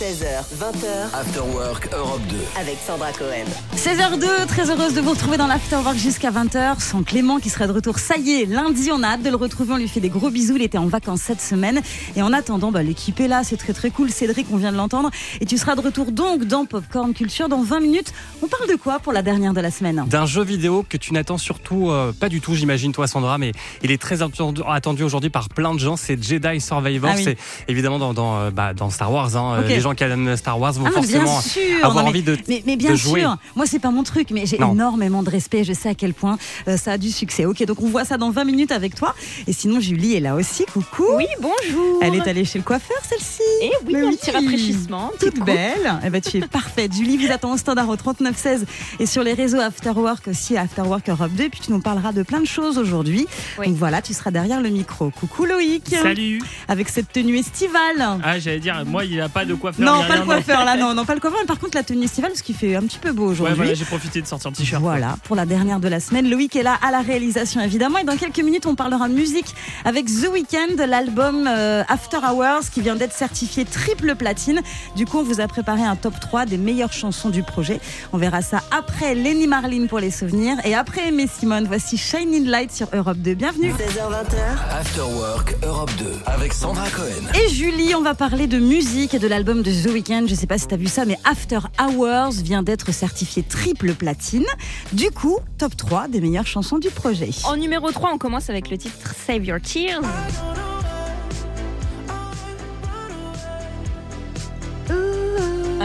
16h, 20h, After Work Europe 2. avec Sandra Cohen. 16h02, très heureuse de vous retrouver dans l'Afterwork jusqu'à 20h. Sans Clément qui serait de retour, ça y est, lundi, on a hâte de le retrouver. On lui fait des gros bisous. Il était en vacances cette semaine. Et en attendant, bah, l'équipe est là, c'est très très cool. Cédric, on vient de l'entendre. Et tu seras de retour donc dans Popcorn Culture dans 20 minutes. On parle de quoi pour la dernière de la semaine? D'un jeu vidéo que tu n'attends surtout euh, pas du tout, j'imagine, toi, Sandra, mais il est très attendu, aujourd'hui par plein de gens. C'est Jedi Survivor. Ah oui. C'est évidemment dans, dans, euh, bah, dans Star Wars. hein. Ok. Les gens qui aiment Star Wars vont Ah, forcément bien sûr. avoir Non, mais- envie de, mais, mais bien de jouer. sûr, moi c'est pas mon truc, mais j'ai énormément de respect. Je sais à quel point euh, ça a du succès. Ok, donc on voit ça dans 20 minutes avec toi. Et sinon, Julie est là aussi. Coucou. Oui, bonjour. Elle est allée chez le coiffeur, celle-ci. Et oui, Mais un petit rafraîchissement. Toute coup. belle. Eh ben, tu es parfaite. Julie vous attend au standard au 3916 et sur les réseaux Afterwork aussi, Afterwork Europe 2. Et puis tu nous parleras de plein de choses aujourd'hui. Oui. Donc voilà, tu seras derrière le micro. Coucou Loïc. Salut Avec cette tenue estivale. Ah j'allais dire, moi il n'y a pas de coiffeur. Non, pas le coiffeur là, non, non, pas le coiffeur. Mais par contre, la tenue estivale, ce qui fait un petit peu beau Ouais, aujourd'hui. voilà, j'ai profité de sortir le t-shirt. Voilà, pour la dernière de la semaine. Loïc est là à la réalisation, évidemment. Et dans quelques minutes, on parlera musique avec The Weeknd, l'album euh, After Hours, qui vient d'être certifié triple platine. Du coup, on vous a préparé un top 3 des meilleures chansons du projet. On verra ça après Lenny Marlin pour les souvenirs. Et après Aimé Simone, voici Shining Light sur Europe 2. Bienvenue. 16h, 20h, After Work Europe 2. Avec Sandra Cohen. Et Julie, on va parler de musique et de l'album de The Weeknd. Je sais pas si tu as vu ça, mais After Hours vient d'être certifié triple platine. Du coup, top 3 des meilleures chansons du projet. En numéro 3, on commence avec le titre Save Your Tears.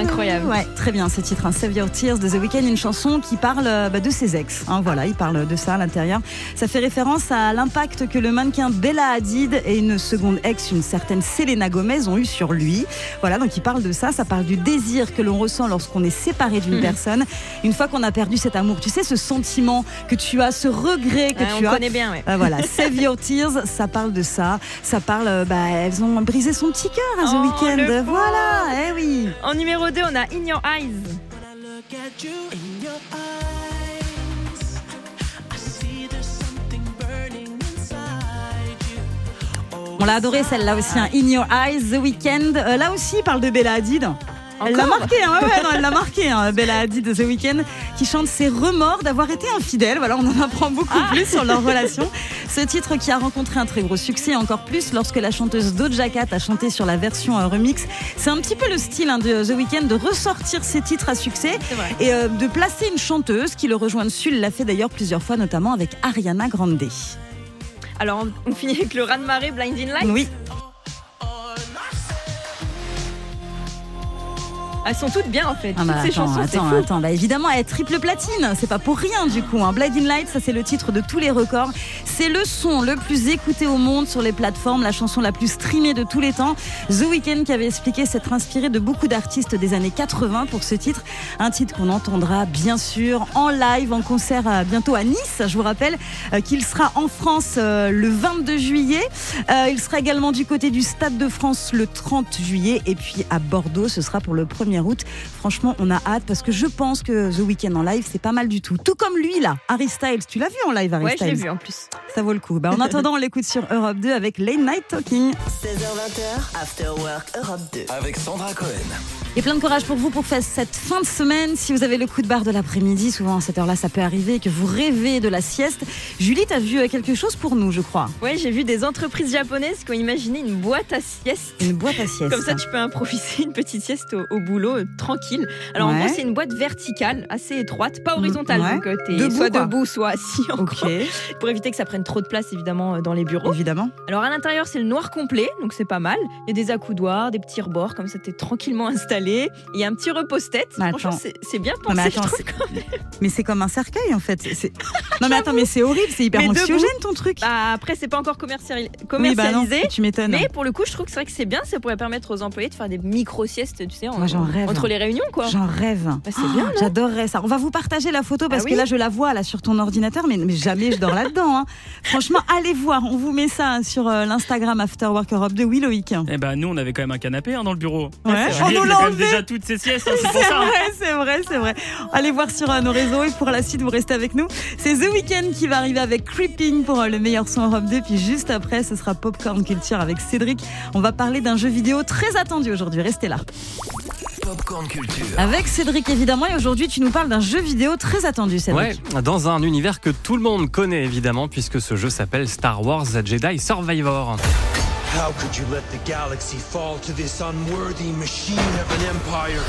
Incroyable. Ouais, très bien ce titre, hein, Save Your Tears de The Weeknd, une chanson qui parle euh, bah, de ses ex. hein, voilà, il parle de ça à l'intérieur. Ça fait référence à l'impact que le mannequin Bella Hadid et une seconde ex, une certaine Selena Gomez, ont eu sur lui. Voilà, donc il parle de ça. Ça parle du désir que l'on ressent lorsqu'on est séparé d'une Mhm. personne. Une fois qu'on a perdu cet amour, tu sais, ce sentiment que tu as, ce regret que Ouais, tu on as. connaît bien, ouais. Euh, voilà, Save Your Tears, ça parle de ça. Ça parle, euh, bah, elles ont brisé son petit cœur à The Oh, Weeknd. Voilà, eh oui. En numéro 2, on a In Your Eyes. On l'a adoré celle-là aussi, hein. In Your Eyes, The Weeknd. Euh, là aussi, il parle de Bella Hadid. Elle l'a marqué, hein, ouais, ouais, non, elle l'a marqué, hein, Bella Hadid de The Weeknd, qui chante ses remords d'avoir été infidèle. Voilà, on en apprend beaucoup Ah. plus sur leur relation. Ce titre qui a rencontré un très gros succès, encore plus lorsque la chanteuse Doja Cat a chanté sur la version euh, remix. C'est un petit peu le style hein, de The Weeknd de ressortir ses titres à succès et euh, de placer une chanteuse qui le rejoint dessus. Il l'a fait d'ailleurs plusieurs fois, notamment avec Ariana Grande. Alors, on, finit avec le raz-de-marée Blinding Light. Oui, Elles sont toutes bien, en fait. Ah toutes bah ces attends, chansons, c'est attends, fou. attends. Bah évidemment, elle est triple platine, c'est pas pour rien du coup. Hein. Blinding Light, ça c'est le titre de tous les records. C'est le son le plus écouté au monde sur les plateformes, la chanson la plus streamée de tous les temps. The Weeknd qui avait expliqué s'être inspiré de beaucoup d'artistes des années 80 pour ce titre. Un titre qu'on entendra bien sûr en live, en concert euh, bientôt à Nice. Je vous rappelle euh, qu'il sera en France euh, le 22 juillet. Euh, il sera également du côté du Stade de France le 30 juillet. Et puis à Bordeaux, ce sera pour le 1er août. Franchement, on a hâte parce que je pense que The Weeknd en live, c'est pas mal du tout. Tout comme lui là, Harry Styles. Tu l'as vu en live, Harry Ouais, je l'ai Styles vu en plus. Ça vaut le coup. Bah, en attendant, on l'écoute sur Europe 2 avec Late Night Talking. 16h, 20h, After Work Europe 2. Avec Sandra Cohen. Et plein de courage pour vous pour faire cette fin de semaine. Si vous avez le coup de barre de l'après-midi, souvent à cette heure-là, ça peut arriver que vous rêvez de la sieste. Julie, t'as vu euh, quelque chose pour nous, je crois. Ouais, j'ai vu des entreprises japonaises qui ont imaginé une boîte à sieste. Une boîte à sieste. Comme ça, tu peux improviser une petite sieste au, au boulot, euh, tranquille. Alors, en gros, c'est une boîte verticale, assez étroite, pas horizontale. Ouais. Donc, euh, t'es Debout, soit quoi. debout, soit assis. En Ok, gros, Pour éviter que ça prenne trop de place, évidemment, dans les bureaux. évidemment. Alors, à l'intérieur, c'est le noir complet, donc c'est pas mal. Il y a des accoudoirs, des petits rebords, comme ça, t'es tranquillement installé. Il y a un petit repose-tête. Franchement, attends. c'est bien Non, pensé, mais je attends. Mais c'est comme un cercueil en fait. Non mais attends, mais c'est horrible, c'est hyper Mais debout. anxiogène ton truc. Bah, après, c'est pas encore commerciali- oui, bah non, commercialisé. tu m'étonnes. Mais pour le coup, je trouve que c'est vrai que c'est bien, ça pourrait permettre aux employés de faire des micro-siestes, tu sais, en- Moi, j'en rêve. entre les réunions, quoi. J'en rêve. Bah, c'est bien, non J'adorerais ça. On va vous partager la photo parce Ah que là, je la vois là sur ton ordinateur, mais, mais jamais je dors là-dedans. hein. Franchement, allez voir. On vous met ça sur euh, l'Instagram After Work Europe de Loïc. Eh ben nous on avait quand même un canapé hein, dans le bureau. Ouais. Julie, On nous l'a déjà toutes ses siestes, hein, c'est pour C'est ça. vrai, c'est vrai, c'est vrai. Allez voir sur nos réseaux et pour la suite, vous restez avec nous. C'est The Weeknd qui va arriver avec Creeping pour euh, le meilleur son Europe 2. Puis juste après, ce sera Popcorn Culture avec Cédric. On va parler d'un jeu vidéo très attendu aujourd'hui. Restez là. Popcorn Culture. Avec Cédric évidemment. Et aujourd'hui, tu nous parles d'un jeu vidéo très attendu, Cédric. Ouais, dans un univers que tout le monde connaît évidemment, puisque ce jeu s'appelle Star Wars Jedi Survivor. How could you let the galaxy fall to this unworthy machine of an empire?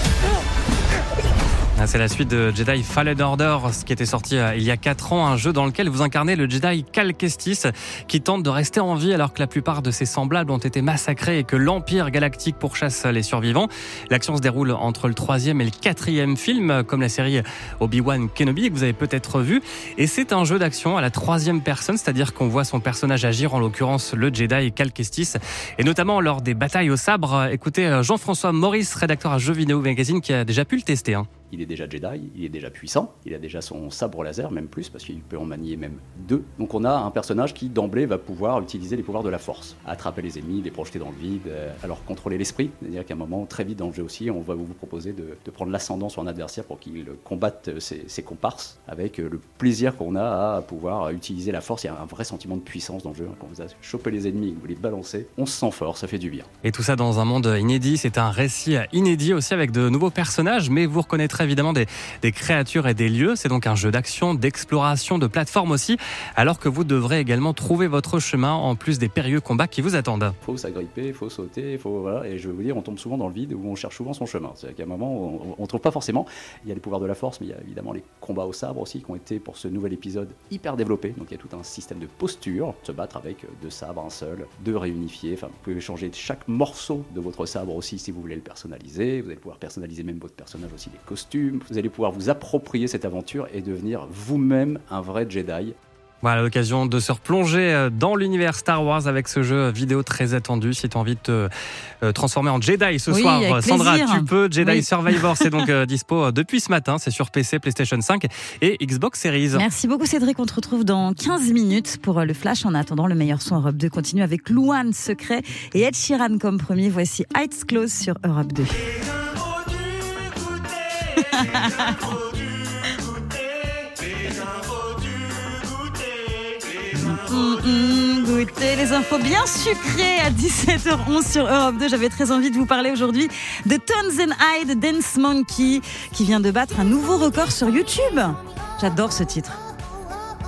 Ah, C'est la suite de Jedi Fallen Order, ce qui était sorti euh, il y a 4 ans, un jeu dans lequel vous incarnez le Jedi Cal Kestis, qui tente de rester en vie alors que la plupart de ses semblables ont été massacrés et que l'Empire galactique pourchasse les survivants. L'action se déroule entre le troisième et le quatrième film, comme la série Obi-Wan Kenobi que vous avez peut-être vu. Et c'est un jeu d'action à la troisième personne, c'est-à-dire qu'on voit son personnage agir, en l'occurrence le Jedi Cal Kestis, et notamment lors des batailles au sabre. Écoutez euh, Jean-François Maurice, rédacteur à Jeux Vidéo Magazine, qui a déjà pu le tester. hein. Il est déjà Jedi, il est déjà puissant, il a déjà son sabre laser, même plus, parce qu'il peut en manier même deux. Donc on a un personnage qui d'emblée va pouvoir utiliser les pouvoirs de la force, attraper les ennemis, les projeter dans le vide, euh, alors contrôler l'esprit. C'est-à-dire qu'à un moment, très vite dans le jeu aussi, on va vous proposer de, prendre l'ascendant sur un adversaire pour qu'il combatte ses, ses comparses, avec euh, le plaisir qu'on a à pouvoir utiliser la force. Il y a un vrai sentiment de puissance dans le jeu. Quand vous avez chopé les ennemis vous les balancez, on se sent fort, ça fait du bien. Et tout ça dans un monde inédit. C'est un récit inédit aussi avec de nouveaux personnages, mais vous reconnaîtrez évidemment des, créatures et des lieux. C'est donc un jeu d'action, d'exploration, de plateforme aussi, alors que vous devrez également trouver votre chemin en plus des périlleux combats qui vous attendent. faut s'agripper, il faut sauter, il faut voilà. Et je vais vous dire, on tombe souvent dans le vide où on cherche souvent son chemin. C'est-à-dire qu'à un moment, on ne trouve pas forcément. Il y a les pouvoirs de la force, mais il y a évidemment les combats au sabre aussi qui ont été pour ce nouvel épisode hyper développés. Donc il y a tout un système de posture, se battre avec deux sabres, un seul, deux réunifiés. Enfin, vous pouvez changer chaque morceau de votre sabre aussi si vous voulez le personnaliser. Vous allez pouvoir personnaliser même votre personnage aussi, les costumes. Vous allez pouvoir vous approprier cette aventure et devenir vous-même un vrai Jedi. Voilà l'occasion de se replonger euh, dans l'univers Star Wars avec ce jeu vidéo très attendu. Si tu as envie de te euh, transformer en Jedi ce Oui, soir, euh, Sandra, plaisir. tu peux. Jedi Oui. Survivor, c'est donc euh, dispo depuis ce matin. C'est sur PC, PlayStation 5 et Xbox Series. Merci beaucoup Cédric, on te retrouve dans 15 minutes pour le flash. En attendant, le meilleur son Europe 2 continue avec Louane Secret et Ed Sheeran comme premier. Voici Heights Close sur Europe 2. Les infos bien sucrées à 17h11 sur Europe 2. J'avais très envie de vous parler aujourd'hui de Tones and I, de Dance Monkey, qui vient de battre un nouveau record sur YouTube. J'adore ce titre.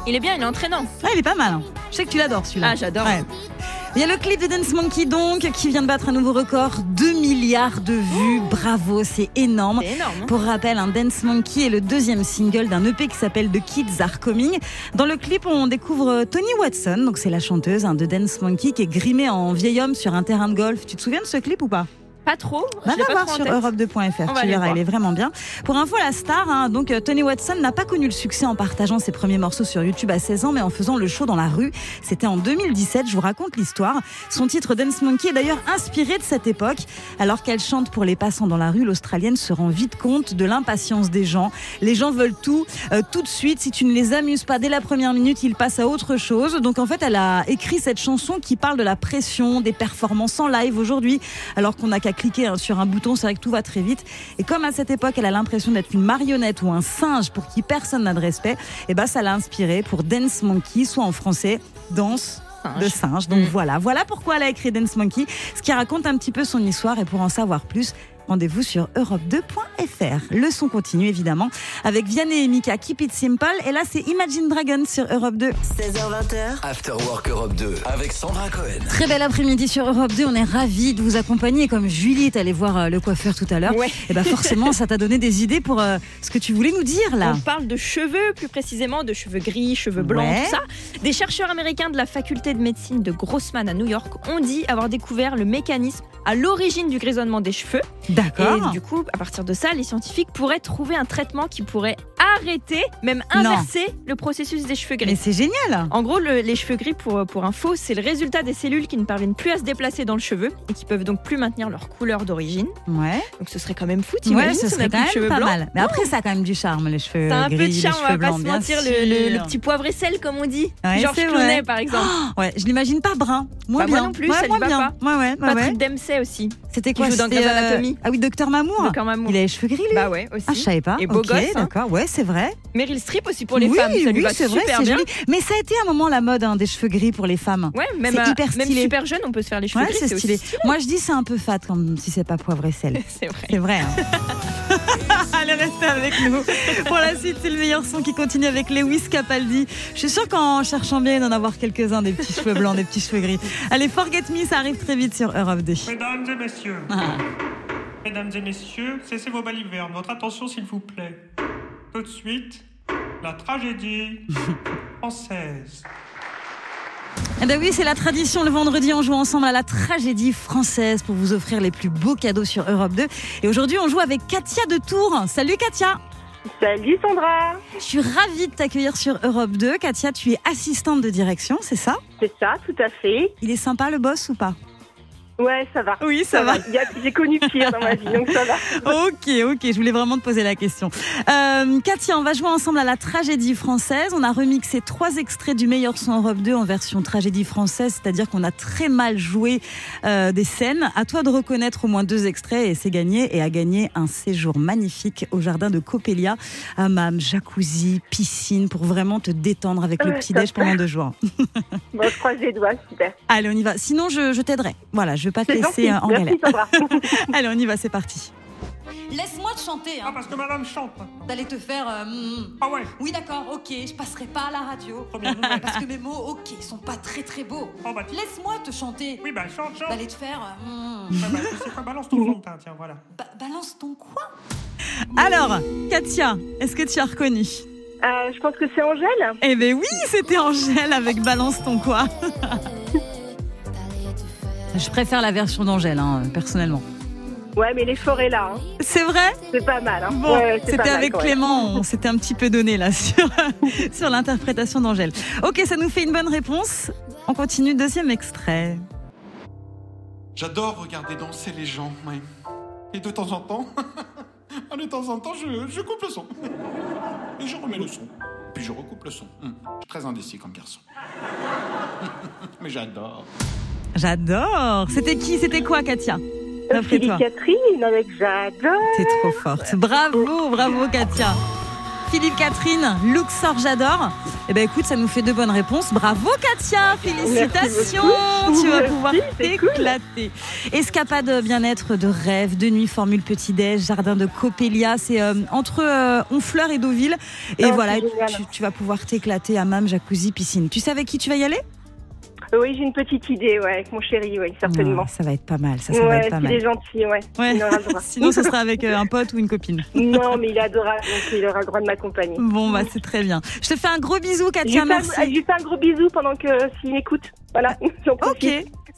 Il est bien, il est entraînant. Ah, il est pas mal. hein. Je sais que tu l'adores celui-là. Ah, j'adore. Ouais. Il y a le clip de Dance Monkey donc qui vient de battre un nouveau record, 2 milliards de vues. Bravo, c'est énorme. Hein. Pour rappel, un Dance Monkey est le deuxième single d'un EP qui s'appelle The Kids Are Coming. Dans le clip, on découvre Tony Watson, donc c'est la chanteuse hein, de Dance Monkey qui est grimée en vieil homme sur un terrain de golf. Tu te souviens de ce clip ou pas? Pas trop. Va la voir sur tête. europe2.fr, On va tu verras, elle est vraiment bien. Pour info, la star, hein, donc euh, Tony Watson n'a pas connu le succès en partageant ses premiers morceaux sur YouTube à 16 ans, mais en faisant le show dans la rue. C'était en 2017, je vous raconte l'histoire. Son titre Dance Monkey est d'ailleurs inspiré de cette époque. Alors qu'elle chante pour les passants dans la rue, l'Australienne se rend vite compte de l'impatience des gens. Les gens veulent tout, euh, tout de suite. Si tu ne les amuses pas dès la première minute, ils passent à autre chose. Donc en fait, elle a écrit cette chanson qui parle de la pression, des performances en live aujourd'hui, alors qu'on n'a qu'à cliquer hein, sur un bouton, c'est vrai que tout va très vite. Et comme à cette époque, elle a l'impression d'être une marionnette ou un singe pour qui personne n'a de respect, et ben ça l'a inspiré pour Dance Monkey, soit en français, danse de singe. Donc voilà, voilà pourquoi elle a écrit Dance Monkey, ce qui raconte un petit peu son histoire. Et pour en savoir plus, rendez-vous sur europe2.fr. Le son continue évidemment avec Vianney et Mika, Keep It Simple. Et là, c'est Imagine Dragons sur Europe 2. 16h20h, After Work Europe 2 avec Sandra Cohen. Très bel après-midi sur Europe 2. On est ravis de vous accompagner. Comme Julie est allée voir euh, le coiffeur tout à l'heure, Ouais. et ben forcément, ça t'a donné des idées pour euh, ce que tu voulais nous dire là. On parle de cheveux, plus précisément de cheveux gris, cheveux blancs, Ouais. tout ça. Des chercheurs américains de la faculté de médecine de Grossman à New York ont dit avoir découvert le mécanisme à l'origine du grisonnement des cheveux. D'accord. Et du coup, à partir de ça, les scientifiques pourraient trouver un traitement qui pourrait arrêter, même inverser le processus des cheveux Mais gris. c'est génial. En gros, le- les cheveux gris, pour, pour info, c'est le résultat des cellules qui ne parviennent plus à se déplacer dans le cheveu et qui peuvent donc plus maintenir leur couleur d'origine. Ouais. Donc ce serait quand même fou, Ouais, t'imagines ce si on serait quand même pas blancs mal. Mais après, ça a quand même du charme, les cheveux gris, peu de charme, on va pas blancs, se mentir, le, le- le sûr. petit poivre et sel, comme on dit. Ouais, Georges Clooney, par exemple. Ouais, je l'imagine pas brun. Moins Bah, moi bien. non plus, Ouais, ça lui moins va bien. pas. Ouais, ouais, ouais, Aussi. C'était Qui quoi joue dans Grey's Anatomy. Ah oui, Docteur Mamour. Docteur Mamour. Il a les cheveux gris, lui Bah ouais, aussi. Ah, je savais pas. Et beau Ok, gosse, hein. d'accord. Ouais, c'est vrai. Meryl Streep aussi pour les oui, femmes. Ça lui oui, va c'est vrai, super c'est bien. joli. Mais ça a été un moment la mode hein, des cheveux gris pour les femmes. Ouais, même, C'est euh, hyper même stylé. super jeune, on peut se faire les cheveux Ouais, gris. c'est stylé. Moi, je dis c'est un peu fat comme si c'est pas poivre et sel. C'est vrai. C'est vrai. hein. Allez, restez avec nous. Pour la suite, c'est le meilleur son qui continue avec Lewis Capaldi. Je suis sûre qu'en cherchant bien, d'en avoir quelques-uns, des petits cheveux blancs, des petits cheveux gris. Allez, Forget Me, ça arrive très vite sur Europe 2. Mesdames et messieurs, Ah. mesdames et messieurs, cessez vos balivernes. Votre attention, s'il vous plaît. Tout de suite, la tragédie française. Eh ben oui, c'est la tradition. Le vendredi, on joue ensemble à la tragédie française pour vous offrir les plus beaux cadeaux sur Europe 2. Et aujourd'hui, on joue avec Katia de Tours. Salut Katia Salut Sandra Je suis ravie de t'accueillir sur Europe 2. Katia, tu es assistante de direction, c'est ça? C'est ça, tout à fait. Il est sympa le boss ou pas? Ouais, ça va. Oui, ça va. Il y a- J'ai connu pire dans ma vie, donc ça va. Ok, ok, je voulais vraiment te poser la question. Euh, Katia, on va jouer ensemble à la tragédie française. On a remixé trois extraits du meilleur son Europe 2 en version tragédie française, c'est-à-dire qu'on a très mal joué euh, des scènes. À toi de reconnaître au moins deux extraits et c'est gagné. Et à gagner un séjour magnifique au jardin de Coppelia, hammam, jacuzzi, piscine, pour vraiment te détendre avec le petit-déj pendant deux jours. Bon, je croise les doigts, super. Allez, on y va. Sinon, je, je t'aiderai. Voilà, je vais pas te laisser gentil. euh, en galère. Allez, on y va, c'est parti. Laisse-moi te chanter, Ah, hein. parce que madame chante. D'aller te faire. euh, mm. Ah ouais, Oui, d'accord, ok, je passerai pas à la radio. première nouvelle. Parce que mes mots, ok, sont pas très très beaux. Oh bah, Laisse-moi te chanter. oui, bah chante, chante. D'aller te faire. euh, mm. Bah, bah, tu sais quoi, balance ton teint, tiens, voilà. Ba- balance ton quoi? Alors, Katia, est-ce que tu as reconnu? Euh, je pense que c'est Angèle. Eh ben oui, c'était Angèle avec Balance ton quoi. Je préfère la version d'Angèle, hein, personnellement. Ouais, mais l'effort est là. hein. C'est vrai? C'est pas mal. Hein. Bon, Ouais, c'était avec. Clément, on s'était un petit peu donné là sur, sur l'interprétation d'Angèle. Ok, ça nous fait une bonne réponse. On continue, deuxième extrait. J'adore regarder danser les gens, ouais. Et de temps en temps, de temps en temps, je, je coupe le son. Et je remets le son. Puis je recoupe le son. Hum, Je suis très indécis comme garçon. Mais j'adore. J'adore. C'était qui C'était quoi, Katia? D'après Philippe toi. Catherine avec J'adore. T'es trop forte. Bravo, bravo Katia. Philippe Catherine, Luxor, j'adore. Eh ben écoute, ça nous fait deux bonnes réponses. Bravo Katia, félicitations. Tu vas Merci, pouvoir cool. t'éclater. Escapade bien-être de rêve, de nuit, formule petit-déj, jardin de Coppelia. C'est euh, entre euh, Honfleur et Deauville. Et voilà, tu, tu vas pouvoir t'éclater à Mam, jacuzzi, piscine. Tu sais avec qui tu vas y aller? Oui, j'ai une petite idée, ouais, avec mon chéri, oui, certainement. Ah, Ça va être pas mal, ça, ça va ouais, être pas s'il mal. est gentil, ouais. Ouais. Il aura le droit. Sinon, ce sera avec euh, un pote ou une copine. Non, mais il adorable, donc il aura le droit de m'accompagner. Bon, bah c'est très bien. Je te fais un gros bisou, Katia. Merci. un- je lui fais un gros bisou pendant que s'il m'écoute. Voilà, j'en Ok.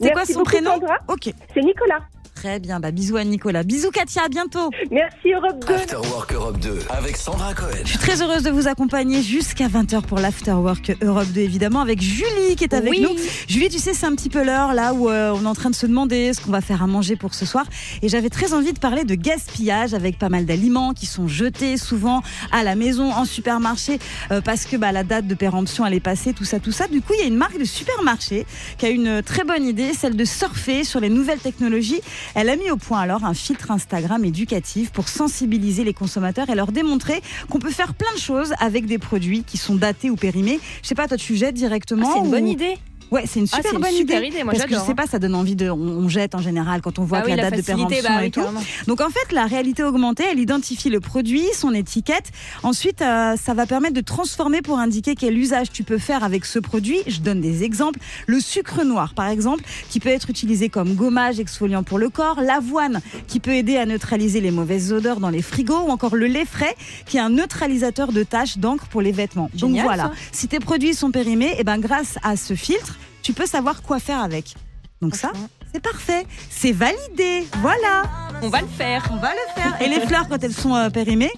C'est quoi son prénom. Ok. C'est Nicolas. Très bien. Bah, bisous à Nicolas. Bisous, Katia. À bientôt. Merci Europe 2. After Work Europe 2 avec Sandra Cohen. Je suis très heureuse de vous accompagner jusqu'à 20h pour l'Afterwork Europe 2, évidemment, avec Julie qui est avec Oui. nous. Julie, tu sais, c'est un petit peu l'heure là où euh, on est en train de se demander ce qu'on va faire à manger pour ce soir. Et j'avais très envie de parler de gaspillage avec pas mal d'aliments qui sont jetés souvent à la maison, en supermarché, euh, parce que bah, la date de péremption, elle est passée, tout ça, tout ça. Du coup, il y a une marque de supermarché qui a une très bonne idée, celle de surfer sur les nouvelles technologies. Elle a mis au point alors un filtre Instagram éducatif pour sensibiliser les consommateurs et leur démontrer qu'on peut faire plein de choses avec des produits qui sont datés ou périmés. Je sais pas, toi tu jettes directement Ah, c'est une ou- bonne idée. Ouais, c'est une Ah, super une bonne super idée. idée, moi, parce que je sais hein. pas, ça donne envie de. On, jette en général quand on voit Bah que oui, la la date de péremption bah et tout. carrément. Donc en fait, la réalité augmentée, elle identifie le produit, son étiquette. Ensuite, euh, ça va permettre de transformer pour indiquer quel usage tu peux faire avec ce produit. Je donne des exemples. Le sucre noir, par exemple, qui peut être utilisé comme gommage exfoliant pour le corps. L'avoine, qui peut aider à neutraliser les mauvaises odeurs dans les frigos. Ou encore le lait frais, qui est un neutralisateur de taches d'encre pour les vêtements. Génial, Donc voilà, ça. si tes produits sont périmés, et ben grâce à ce filtre, tu peux savoir quoi faire avec. Donc ça, c'est parfait. C'est validé. Voilà. On va le faire. On va le faire. Et les fleurs, quand elles sont euh, périmées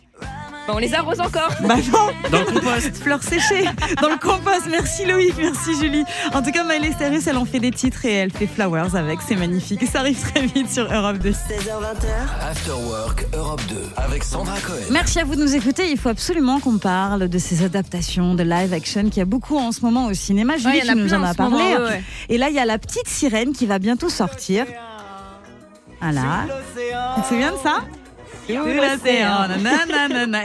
Bah, on les arrose encore. Bah non Dans le compost. Fleurs séchées dans le compost. Merci Loïc, merci Julie. En tout cas, Miley Cyrus, elle en fait des titres et elle fait Flowers avec. C'est magnifique. Et ça arrive très vite sur Europe 2. 16h20. After Work Europe 2 avec Sandra Cohen. Merci à vous de nous écouter. Il faut absolument qu'on parle de ces adaptations de live action qu'il y a beaucoup en ce moment au cinéma. Julie, Ouais, il y en a tu nous en ce parlé. moment, ouais, ouais. Et là, il y a la petite sirène qui va bientôt sortir. Voilà. Tu te souviens de ça?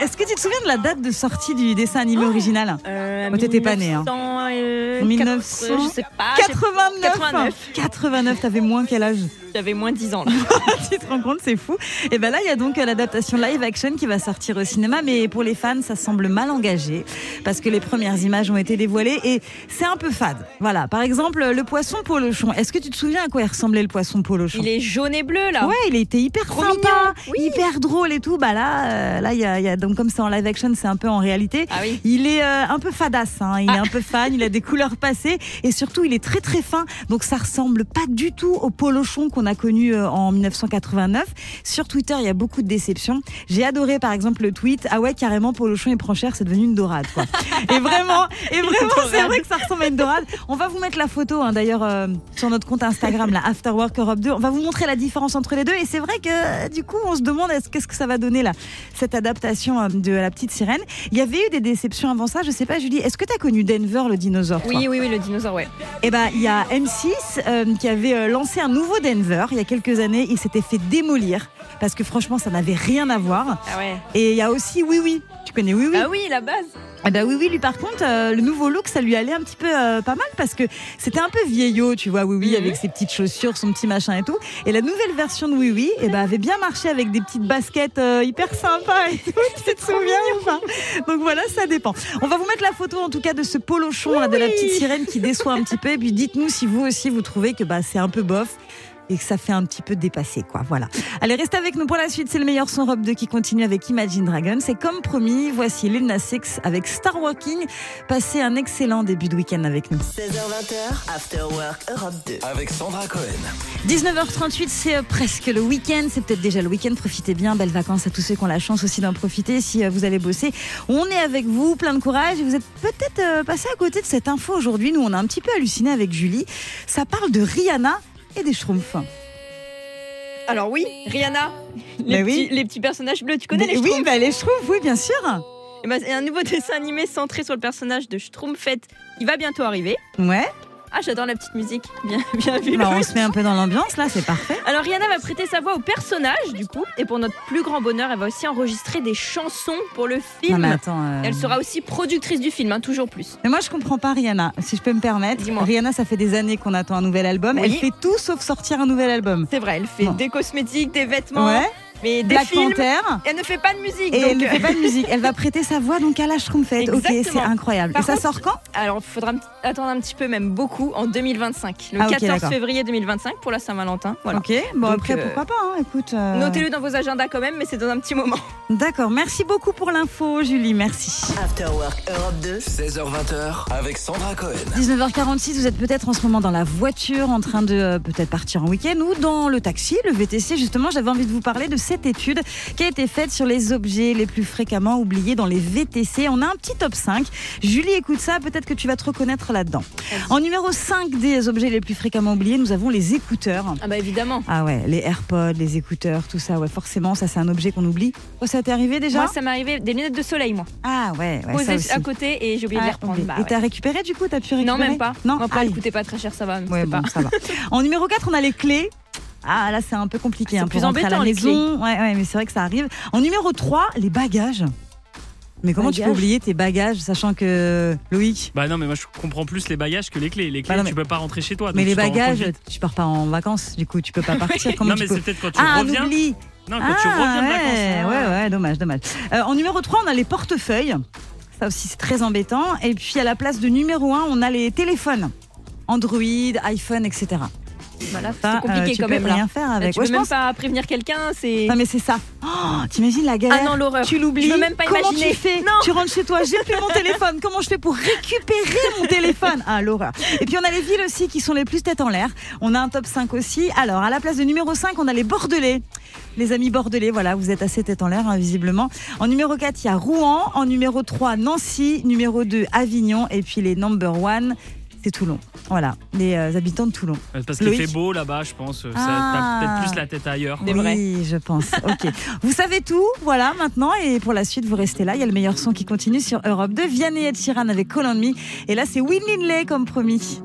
Est-ce que tu te souviens de la date de sortie du dessin animé original Euh, Oh, t'étais pas né, hein. 1900, euh, En 1900, quatre- Je sais pas. j'ai- 89 89. 89, t'avais moins quel âge J'avais moins de 10 ans là. Tu te rends compte, c'est fou. Et ben là, il y a donc euh, l'adaptation live action qui va sortir au cinéma, mais pour les fans, ça semble mal engagé parce que les premières images ont été dévoilées et c'est un peu fade. Voilà, par exemple, le poisson polochon. Est-ce que tu te souviens à quoi il ressemblait le poisson polochon? Il est jaune et bleu là. Ouais, il était hyper Trop sympa, mignon, hyper drôle et tout. Bah là, euh, là, il y a, il y a- donc comme c'est en live action, c'est un peu en réalité. Ah oui. Il est euh, un peu fadasse, hein. il est un peu fan, il a des couleurs passées et surtout il est très très fin. Donc ça ressemble pas du tout au polochon qu'on a connu euh, en 1989. Sur Twitter, il y a beaucoup de déceptions. J'ai adoré par exemple le tweet ah ouais carrément polochon et prend cher, c'est devenu une dorade quoi. et vraiment, et vraiment c'est vrai que ça ressemble à une dorade. On va vous mettre la photo hein, d'ailleurs euh, sur notre compte Instagram la Afterwork Europe 2. On va vous montrer la différence entre les deux et c'est vrai que euh, du coup on se demande est-ce qu'est-ce que ça va donner là cette adaptation de la petite sirène. Il y avait eu des déceptions avant ça, je sais pas Julie, est-ce que tu as connu Denver le dinosaure Oui, oui, oui, le dinosaure, ouais. eh ben, il y a M6 euh, qui avait lancé un nouveau Denver il y a quelques années. Il s'était fait démolir parce que franchement, ça n'avait rien à voir. Ah ouais. Et il y a aussi Oui Oui. Tu connais Oui Oui Ah oui, la base. eh ben oui, oui, lui par contre, euh, le nouveau look, ça lui allait un petit peu euh, pas mal parce que c'était un peu vieillot, tu vois, oui, oui, avec ses petites chaussures, son petit machin et tout. Et la nouvelle version de Oui, oui, eh ben, avait bien marché avec des petites baskets euh, hyper sympas et tout. Tu te souviens ou pas? Donc voilà, ça dépend. On va vous mettre la photo en tout cas de ce polochon là, de la petite sirène qui déçoit un petit peu. Et puis dites-nous si vous aussi vous trouvez que bah, c'est un peu bof et que ça fait un petit peu dépasser quoi. Voilà. Allez, restez avec nous pour la suite. C'est le meilleur son Europe 2 qui continue avec Imagine Dragons. C'est comme promis, voici Lil Nas X avec Star Walking. Passez un excellent début de week-end avec nous. 16h20, After Work Europe 2. Avec Sandra Cohen. 19h38, c'est euh, presque le week-end. C'est peut-être déjà le week-end. Profitez bien. Belles vacances à tous ceux qui ont la chance aussi d'en profiter. Si euh, vous allez bosser, on est avec vous. Plein de courage. Vous êtes peut-être euh, passé à côté de cette info aujourd'hui. Nous, on a un petit peu halluciné avec Julie. Ça parle de Rihanna et des Schtroumpfs. Alors oui, Rihanna, les, oui. petits, les petits personnages bleus, tu connais les Oui, Schtroumpfs bah, les Schtroumpfs, oui, bien sûr. Eh ben, c'est un nouveau dessin animé centré sur le personnage de Schtroumpfette. Il va bientôt arriver. Ouais. Ah, j'adore la petite musique. Bien, bien vu. Bah, on se met un peu dans l'ambiance là, c'est parfait. Alors Rihanna va prêter sa voix au personnage du coup et pour notre plus grand bonheur elle va aussi enregistrer des chansons pour le film. Non, mais attends, euh, Elle sera aussi productrice du film, hein, toujours plus. Mais moi, je comprends pas Rihanna, si je peux me permettre. Rihanna, ça fait des années qu'on attend un nouvel album. Oui. Elle fait tout sauf sortir un nouvel album. C'est vrai, elle fait Bon. des cosmétiques, des vêtements, Ouais. Mais des Black films. Panther. Elle ne fait pas de musique. Et donc, elle ne euh, fait pas de musique. Elle va prêter sa voix donc à la Schtroumpfette. Ok, c'est incroyable. Par Et ça contre- sort quand? Alors, il faudra attendre un petit peu, même beaucoup, en 2025. Le Ah, ok, 14 d'accord. février 2025 pour la Saint-Valentin. Voilà. Ok, bon Donc, après, euh, pourquoi pas, hein, écoute. euh, Notez-le dans vos agendas quand même, mais c'est dans un petit moment. D'accord, merci beaucoup pour l'info, Julie, merci. After Work Europe 2. 16h20 avec Sandra Cohen. 19h46, vous êtes peut-être en ce moment dans la voiture en train de euh, peut-être partir en week-end ou dans le taxi, le VTC. Justement, j'avais envie de vous parler de cette étude qui a été faite sur les objets les plus fréquemment oubliés dans les VTC. On a un petit top 5. Julie, écoute ça, peut-être que tu vas te reconnaître là-dedans. En numéro 5 des objets les plus fréquemment oubliés, nous avons les écouteurs. Ah bah évidemment. Ah ouais, les AirPods, les écouteurs, tout ça, ouais, forcément, ça c'est un objet qu'on oublie. Oh, ça t'est arrivé déjà? Moi, ça m'est arrivé des lunettes de soleil, moi. Ah ouais, ouais ça aussi. à côté et j'ai oublié de Ah, les reprendre. oublié. Bah, Et t'as récupéré du coup? T'as pu récupérer? Non, même pas. Non, Après, aïe. elle coûtait pas très cher, ça va. Ouais, bon, pas. ça va. En numéro 4, on a les clés. Ah là c'est un peu compliqué C'est hein, plus pour rentrer à la embêtant, les maison. Ouais, ouais, mais c'est vrai que ça arrive. En numéro 3, les bagages. Mais comment tu peux oublier tes bagages, sachant que Loïc Bah non, mais moi je comprends plus les bagages que les clés. Les clés, Bah non, mais- tu peux pas rentrer chez toi. Mais les tu bagages, tu pars pas en vacances, du coup tu peux pas partir. Non, tu mais peux- c'est peut-être quand tu ah, reviens. un oubli. Non, quand tu Ah, reviens de ouais, vacances. Ouais, ouais, dommage, dommage. Euh, en numéro 3, on a les portefeuilles. Ça aussi, c'est très embêtant. Et puis, à la place de numéro 1, on a les téléphones. Android, iPhone, etc. Voilà, c'est compliqué euh, tu quand peux même là. rien faire avec. Tu Ouais, peux même pense- pas prévenir quelqu'un, c'est. Non, mais c'est ça. Oh, T'imagines la galère Ah non, l'horreur. Tu l'oublies. Même pas Comment imaginer. tu fais Non. Tu rentres chez toi, j'ai plus mon téléphone. Comment je fais pour récupérer mon téléphone? Ah, l'horreur. Et puis on a les villes aussi qui sont les plus tête en l'air. On a un top 5 aussi. Alors, à la place de numéro 5, on a les Bordelais. Les amis bordelais, voilà, vous êtes assez tête en l'air, hein, visiblement. En numéro 4, il y a Rouen. En numéro 3, Nancy. Numéro 2, Avignon. Et puis les number 1, c'est Toulon. Voilà, les euh, habitants de Toulon. Euh, Parce qu'il fait beau là-bas, je pense. Ça, Ah. T'as peut-être plus la tête ailleurs. Oui, je pense. Ok. vous savez tout, voilà, maintenant. Et pour la suite, vous restez là. Il y a le meilleur son qui continue sur Europe 2. Vianney et Ed Sheeran avec Me. Et là, c'est Will Lindley comme promis.